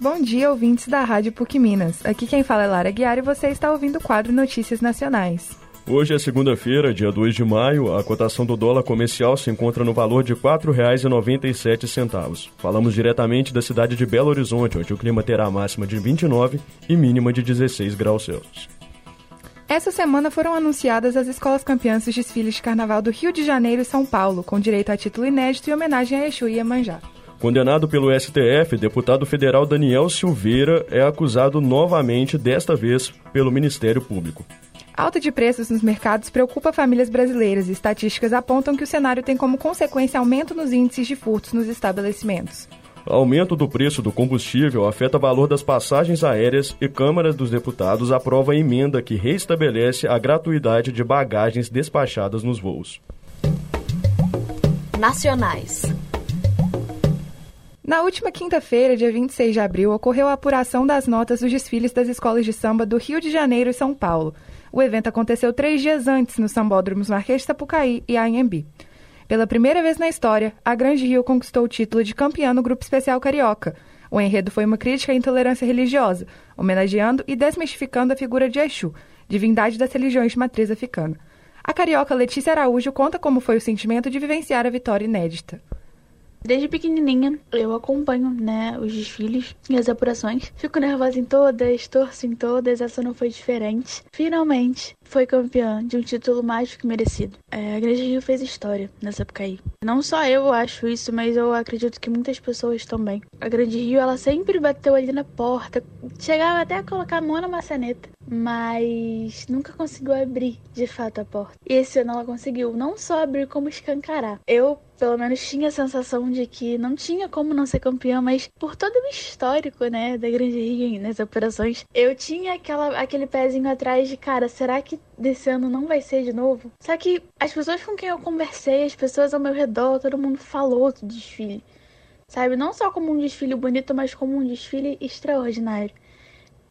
Bom dia, ouvintes da Rádio PUC Minas. Aqui quem fala é Lara Guiar e você está ouvindo o quadro Notícias Nacionais. Hoje é segunda-feira, dia 2 de maio. A cotação do dólar comercial se encontra no valor de R$ 4,97. Falamos diretamente da cidade de Belo Horizonte, onde o clima terá máxima de 29 e mínima de 16 graus Celsius. Essa semana foram anunciadas as escolas campeãs dos desfiles de carnaval do Rio de Janeiro e São Paulo, com direito a título inédito e homenagem a Exu e Iemanjá. Condenado pelo STF, deputado federal Daniel Silveira é acusado novamente, desta vez, pelo Ministério Público. Alta de preços nos mercados preocupa famílias brasileiras e estatísticas apontam que o cenário tem como consequência aumento nos índices de furtos nos estabelecimentos. Aumento do preço do combustível afeta o valor das passagens aéreas e Câmara dos Deputados aprova a emenda que reestabelece a gratuidade de bagagens despachadas nos voos. Nacionais. Na última quinta-feira, dia 26 de abril, ocorreu a apuração das notas dos desfiles das escolas de samba do Rio de Janeiro e São Paulo. O evento aconteceu três dias antes no Sambódromos Marquês de Sapucaí e Anhembi. Pela primeira vez na história, a Grande Rio conquistou o título de campeã no Grupo Especial Carioca. O enredo foi uma crítica à intolerância religiosa, homenageando e desmistificando a figura de Exu, divindade das religiões de matriz africana. A carioca Letícia Araújo conta como foi o sentimento de vivenciar a vitória inédita. Desde pequenininha eu acompanho, né, os desfiles e as apurações. Fico nervosa em todas, torço em todas, essa não foi diferente. Finalmente foi campeã de um título mais do que merecido. É, a Grande Rio fez história nessa aí. Não só eu acho isso, mas eu acredito que muitas pessoas também. A Grande Rio, ela sempre bateu ali na porta, chegava até a colocar a mão na maçaneta, mas nunca conseguiu abrir de fato a porta. E esse ano ela conseguiu não só abrir, como escancarar. Eu pelo menos tinha a sensação de que não tinha como não ser campeã, mas por todo o histórico, né, da Grande Rio nas operações, eu tinha aquela, aquele pezinho atrás de, cara, será que desse ano não vai ser de novo? Só que as pessoas com quem eu conversei, as pessoas ao meu redor, todo mundo falou do desfile. Sabe, não só como um desfile bonito, mas como um desfile extraordinário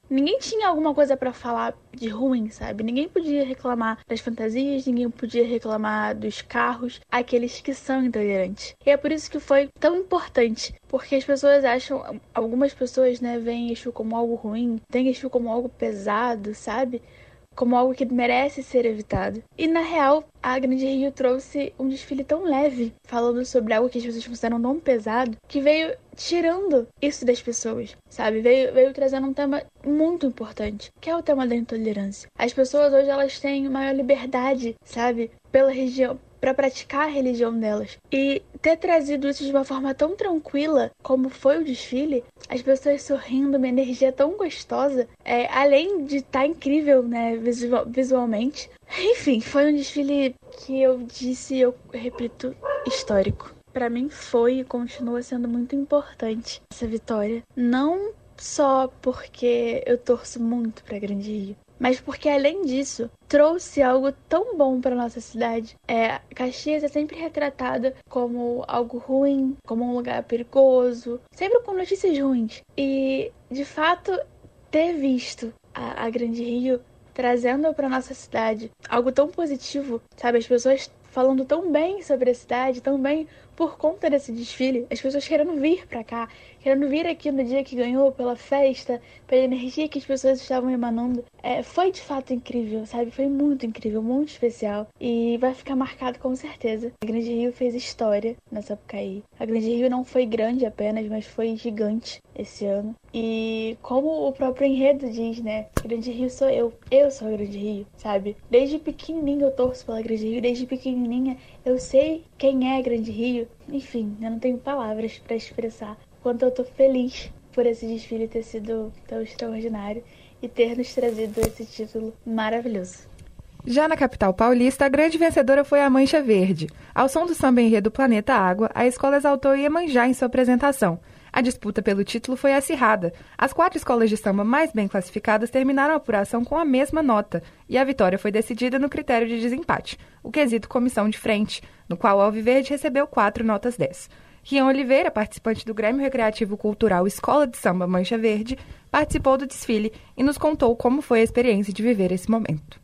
ninguém tinha alguma coisa para falar de ruim, sabe? Ninguém podia reclamar das fantasias, ninguém podia reclamar dos carros, aqueles que são intolerantes. E é por isso que foi tão importante, porque as pessoas acham, algumas pessoas, né, veem Exu como algo ruim, tem Exu como algo pesado, sabe? Como algo que merece ser evitado. E na real, a Grande Rio trouxe um desfile tão leve, falando sobre algo que as pessoas consideram tão pesado, que veio tirando isso das pessoas, sabe? Veio, veio trazendo um tema muito importante, que é o tema da intolerância. As pessoas hoje elas têm maior liberdade, sabe? Pela região, para praticar a religião delas. E ter trazido isso de uma forma tão tranquila como foi o desfile, as pessoas sorrindo, uma energia tão gostosa, é, além de estar tá incrível, né, visual, visualmente. Enfim, foi um desfile que eu disse, eu repito, histórico. Para mim foi e continua sendo muito importante essa vitória. Não só porque eu torço muito para Grande Rio, mas porque além disso trouxe algo tão bom para nossa cidade. É, Caxias é sempre retratada como algo ruim, como um lugar perigoso, sempre com notícias ruins. E de fato ter visto a, a Grande Rio trazendo para nossa cidade algo tão positivo, sabe? As pessoas falando tão bem sobre a cidade, tão bem por conta desse desfile, as pessoas querendo vir para cá, querendo vir aqui no dia que ganhou, pela festa, pela energia que as pessoas estavam emanando. É, foi de fato incrível, sabe? Foi muito incrível, muito especial. E vai ficar marcado com certeza. A Grande Rio fez história nessa época aí. A Grande Rio não foi grande apenas, mas foi gigante esse ano. E como o próprio enredo diz, né? Grande Rio sou eu. Eu sou a Grande Rio, sabe? Desde pequenininho eu torço pela Grande Rio. Desde pequenininha eu sei quem é a Grande Rio. Enfim, eu não tenho palavras para expressar quanto eu tô feliz por esse desfile ter sido tão extraordinário e ter nos trazido esse título maravilhoso. Já na capital paulista, a grande vencedora foi a Mancha Verde. Ao som do samba enredo Planeta Água, a escola exaltou Iemanjá em sua apresentação. A disputa pelo título foi acirrada. As quatro escolas de samba mais bem classificadas terminaram a apuração com a mesma nota, e a vitória foi decidida no critério de desempate, o quesito comissão de frente, no qual o Alviverde recebeu quatro notas 10. Rian Oliveira, participante do Grêmio Recreativo Cultural Escola de Samba Mancha Verde, participou do desfile e nos contou como foi a experiência de viver esse momento.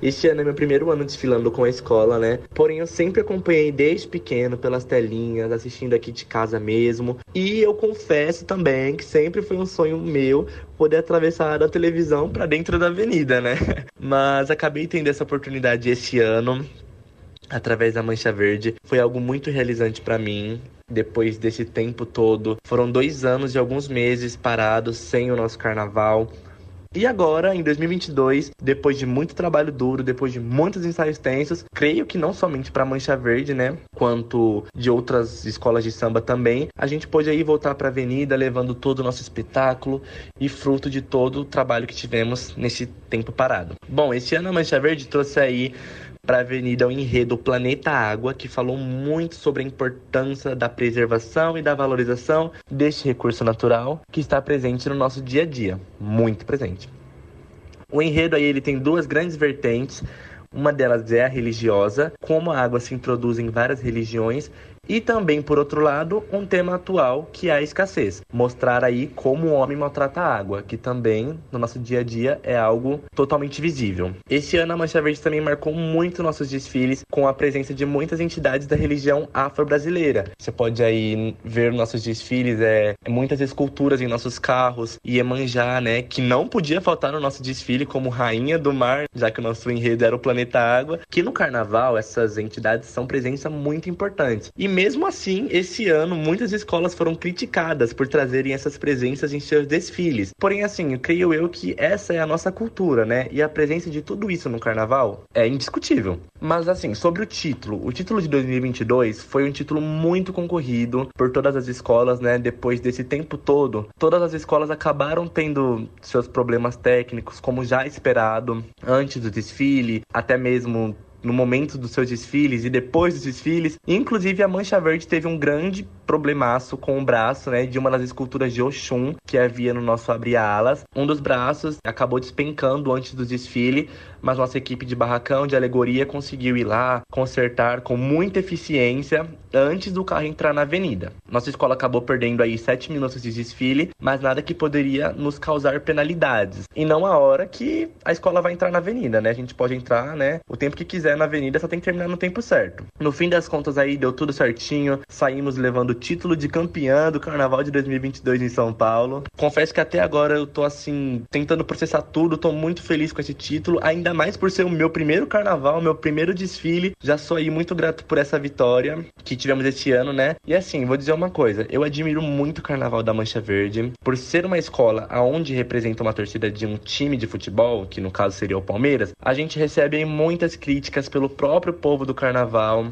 Este ano é meu primeiro ano desfilando com a escola, né? Porém, eu sempre acompanhei desde pequeno pelas telinhas, assistindo aqui de casa mesmo. E eu confesso também que sempre foi um sonho meu poder atravessar da televisão para dentro da avenida, né? Mas acabei tendo essa oportunidade esse ano através da Mancha Verde. Foi algo muito realizante para mim. Depois desse tempo todo, foram dois anos e alguns meses parados sem o nosso carnaval. E agora, em 2022, depois de muito trabalho duro, depois de muitos ensaios tensos, creio que não somente para Mancha Verde, né, quanto de outras escolas de samba também, a gente pôde aí voltar para a avenida levando todo o nosso espetáculo e fruto de todo o trabalho que tivemos nesse tempo parado. Bom, esse ano a Mancha Verde trouxe aí para a Avenida o enredo Planeta Água, que falou muito sobre a importância da preservação e da valorização deste recurso natural que está presente no nosso dia a dia, muito presente. O enredo aí ele tem duas grandes vertentes. Uma delas é a religiosa, como a água se introduz em várias religiões e também, por outro lado, um tema atual que é a escassez. Mostrar aí como o homem maltrata a água, que também no nosso dia a dia é algo totalmente visível. Esse ano a Mancha Verde também marcou muito nossos desfiles com a presença de muitas entidades da religião afro-brasileira. Você pode aí ver nossos desfiles, é, muitas esculturas em nossos carros, Iemanjá, né, que não podia faltar no nosso desfile como rainha do mar, já que o nosso enredo era o planeta água, que no carnaval essas entidades são presença muito importante. E mesmo assim, esse ano, muitas escolas foram criticadas por trazerem essas presenças em seus desfiles. Porém, assim, creio eu que essa é a nossa cultura, né? E a presença de tudo isso no carnaval é indiscutível. Mas, assim, sobre o título. O título de 2022 foi um título muito concorrido por todas as escolas, né? Depois desse tempo todo, todas as escolas acabaram tendo seus problemas técnicos, como já esperado, antes do desfile, até mesmo no momento dos seus desfiles e depois dos desfiles. Inclusive, a Mancha Verde teve um grande problemaço com o braço, né, de uma das esculturas de Oxum que havia no nosso abre-alas. Um dos braços acabou despencando antes do desfile, mas nossa equipe de barracão de alegoria conseguiu ir lá consertar com muita eficiência antes do carro entrar na avenida. Nossa escola acabou perdendo aí sete minutos de desfile, mas nada que poderia nos causar penalidades. E não a hora que a escola vai entrar na avenida, né? A gente pode entrar, né, o tempo que quiser na avenida, só tem que terminar no tempo certo. No fim das contas aí deu tudo certinho, saímos levando o título de campeã do Carnaval de 2022 em São Paulo. Confesso que até agora eu tô assim tentando processar tudo, tô muito feliz com esse título, ainda ainda mais por ser o meu primeiro carnaval, meu primeiro desfile. Já sou aí muito grato por essa vitória que tivemos este ano, né? E assim, vou dizer uma coisa, eu admiro muito o Carnaval da Mancha Verde, por ser uma escola aonde representa uma torcida de um time de futebol, que no caso seria o Palmeiras, a gente recebe muitas críticas pelo próprio povo do carnaval,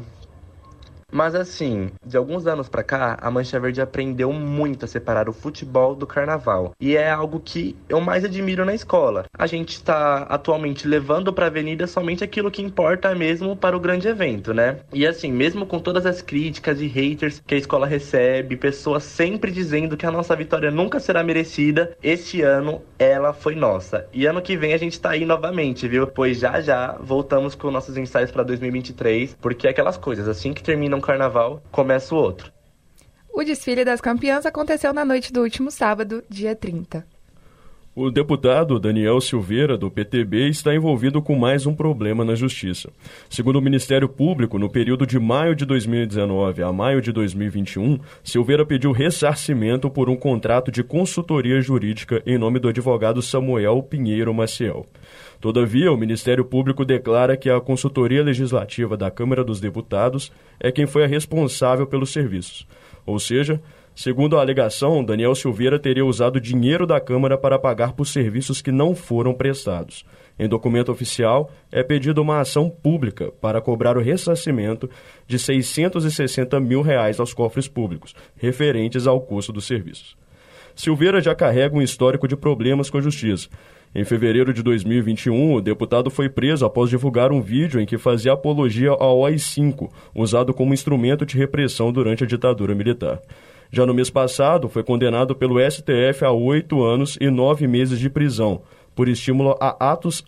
mas assim, de alguns anos para cá, a Mancha Verde aprendeu muito a separar o futebol do carnaval. E é algo que eu mais admiro na escola. A gente está atualmente levando para a avenida somente aquilo que importa mesmo para o grande evento, né? E assim, mesmo com todas as críticas e haters que a escola recebe, pessoas sempre dizendo que a nossa vitória nunca será merecida, este ano ela foi nossa. E ano que vem a gente tá aí novamente, viu? Pois já já voltamos com nossos ensaios para 2023, porque é aquelas coisas, assim que terminam um carnaval, começa o outro. O desfile das campeãs aconteceu na noite do último sábado, dia 30. O deputado Daniel Silveira, do PTB, está envolvido com mais um problema na Justiça. Segundo o Ministério Público, no período de maio de 2019 a maio de 2021, Silveira pediu ressarcimento por um contrato de consultoria jurídica em nome do advogado Samuel Pinheiro Maciel. Todavia, o Ministério Público declara que a consultoria legislativa da Câmara dos Deputados é quem foi a responsável pelos serviços. Ou seja, segundo a alegação, Daniel Silveira teria usado dinheiro da Câmara para pagar por serviços que não foram prestados. Em documento oficial, é pedida uma ação pública para cobrar o ressarcimento de 660 mil reais aos cofres públicos, referentes ao custo dos serviços. Silveira já carrega um histórico de problemas com a Justiça. Em fevereiro de 2021, o deputado foi preso após divulgar um vídeo em que fazia apologia ao AI-5, usado como instrumento de repressão durante a ditadura militar. Já no mês passado, foi condenado pelo STF a oito anos e nove meses de prisão, por estímulo a atos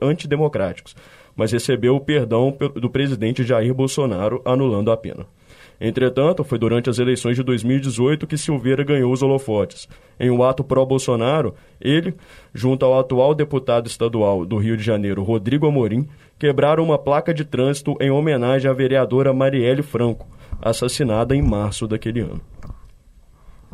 antidemocráticos, mas recebeu o perdão do presidente Jair Bolsonaro, anulando a pena. Entretanto, foi durante as eleições de 2018 que Silveira ganhou os holofotes. Em um ato pró-Bolsonaro, ele, junto ao atual deputado estadual do Rio de Janeiro, Rodrigo Amorim, quebraram uma placa de trânsito em homenagem à vereadora Marielle Franco, assassinada em março daquele ano.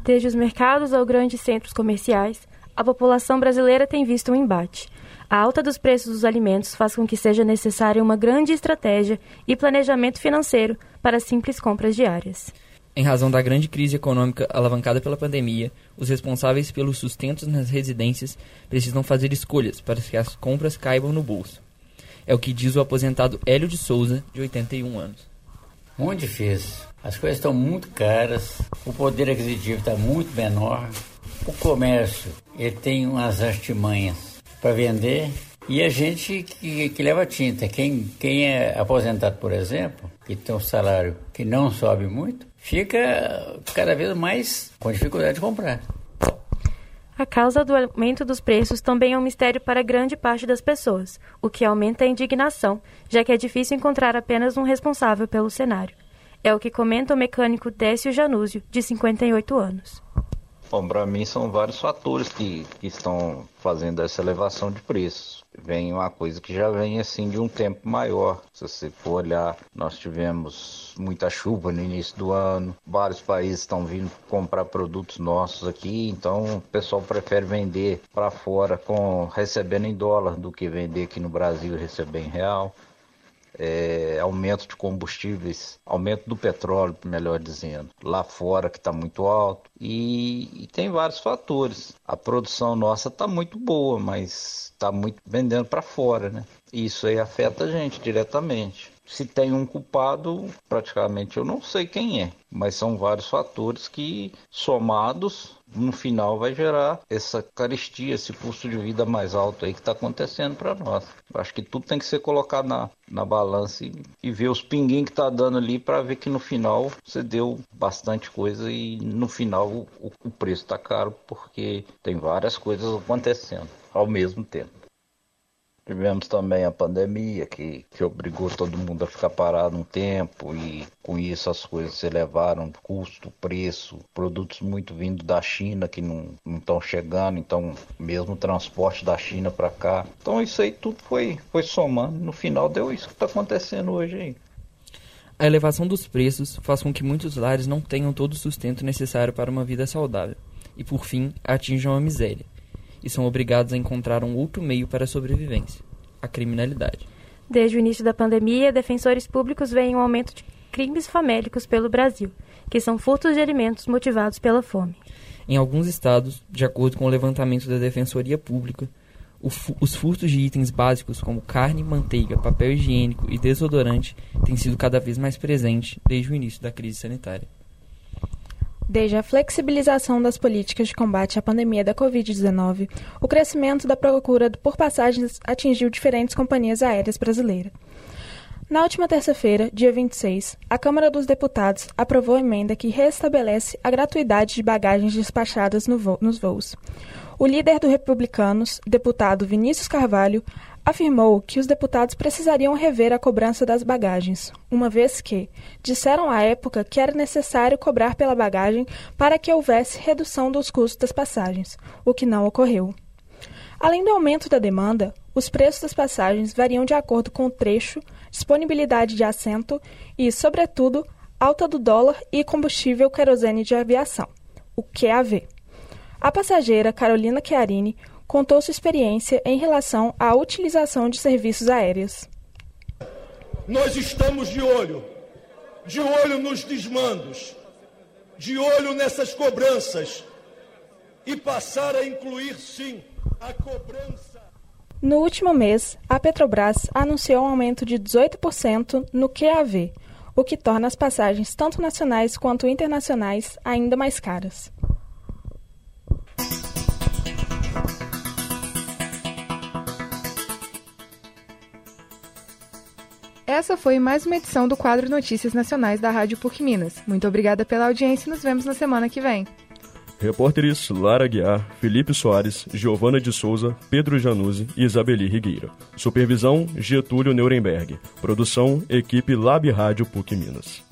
Desde os mercados aos grandes centros comerciais, a população brasileira tem visto um embate. A alta dos preços dos alimentos faz com que seja necessária uma grande estratégia e planejamento financeiro para simples compras diárias. Em razão da grande crise econômica alavancada pela pandemia, os responsáveis pelos sustentos nas residências precisam fazer escolhas para que as compras caibam no bolso. É o que diz o aposentado Hélio de Souza, de 81 anos. Muito difícil. As coisas estão muito caras, o poder aquisitivo está muito menor, o comércio ele tem umas artimanhas para vender e a gente que, que leva tinta. Quem, quem é aposentado, por exemplo, que tem um salário que não sobe muito, fica cada vez mais com dificuldade de comprar. A causa do aumento dos preços também é um mistério para grande parte das pessoas, o que aumenta a indignação, já que é difícil encontrar apenas um responsável pelo cenário. É o que comenta o mecânico Décio Janúzio, de 58 anos. Bom, para mim são vários fatores que, que estão fazendo essa elevação de preços. Vem uma coisa que já vem assim de um tempo maior. Se você for olhar, nós tivemos muita chuva no início do ano. Vários países estão vindo comprar produtos nossos aqui, então o pessoal prefere vender para fora com recebendo em dólar do que vender aqui no Brasil e receber em real é, aumento de combustíveis, aumento do petróleo, melhor dizendo, lá fora que está muito alto e, e, tem vários fatores. A produção nossa está muito boa, mas está muito vendendo para fora, né? Isso aí afeta a gente diretamente. Se tem um culpado, praticamente eu não sei quem é, mas são vários fatores que somados no final vai gerar essa carestia, esse custo de vida mais alto aí que está acontecendo para nós. Acho que tudo tem que ser colocado na, na balança e, e ver os pinguinhos que está dando ali para ver que no final você deu bastante coisa e no final o, o preço está caro porque tem várias coisas acontecendo ao mesmo tempo. Tivemos também a pandemia, que, que obrigou todo mundo a ficar parado um tempo, e com isso as coisas se elevaram, custo, preço, produtos muito vindo da China que não estão chegando, então mesmo o transporte da China para cá. Então isso aí tudo foi, foi somando, no final deu isso que está acontecendo hoje aí. A elevação dos preços faz com que muitos lares não tenham todo o sustento necessário para uma vida saudável e, por fim, atinjam a miséria e são obrigados a encontrar um outro meio para a sobrevivência: a criminalidade. Desde o início da pandemia, defensores públicos veem um aumento de crimes famélicos pelo Brasil, que são furtos de alimentos motivados pela fome. Em alguns estados, de acordo com o levantamento da Defensoria Pública, os furtos de itens básicos como carne, manteiga, papel higiênico e desodorante têm sido cada vez mais presentes desde o início da crise sanitária. Desde a flexibilização das políticas de combate à pandemia da Covid-19, o crescimento da procura por passagens atingiu diferentes companhias aéreas brasileiras. Na última terça-feira, dia 26, a Câmara dos Deputados aprovou a emenda que restabelece a gratuidade de bagagens despachadas no vo nos voos. O líder do Republicanos, deputado Vinícius Carvalho, afirmou que os deputados precisariam rever a cobrança das bagagens, uma vez que disseram à época que era necessário cobrar pela bagagem para que houvesse redução dos custos das passagens, o que não ocorreu. Além do aumento da demanda, os preços das passagens variam de acordo com o trecho, disponibilidade de assento e, sobretudo, alta do dólar e combustível querosene de aviação, o QAV. A passageira Carolina Chiarini contou sua experiência em relação à utilização de serviços aéreos. Nós estamos de olho, de olho nos desmandos, de olho nessas cobranças e passar a incluir, sim, a cobrança. No último mês, a Petrobras anunciou um aumento de 18% no QAV, o que torna as passagens tanto nacionais quanto internacionais ainda mais caras. Essa foi mais uma edição do quadro Notícias Nacionais da Rádio PUC Minas. Muito obrigada pela audiência e nos vemos na semana que vem. Repórteres Lara Guiar, Felipe Soares, Giovana de Souza, Pedro Januzzi e Isabeli Rigueira. Supervisão Getúlio Nuremberg. Produção Equipe Lab Rádio PUC Minas.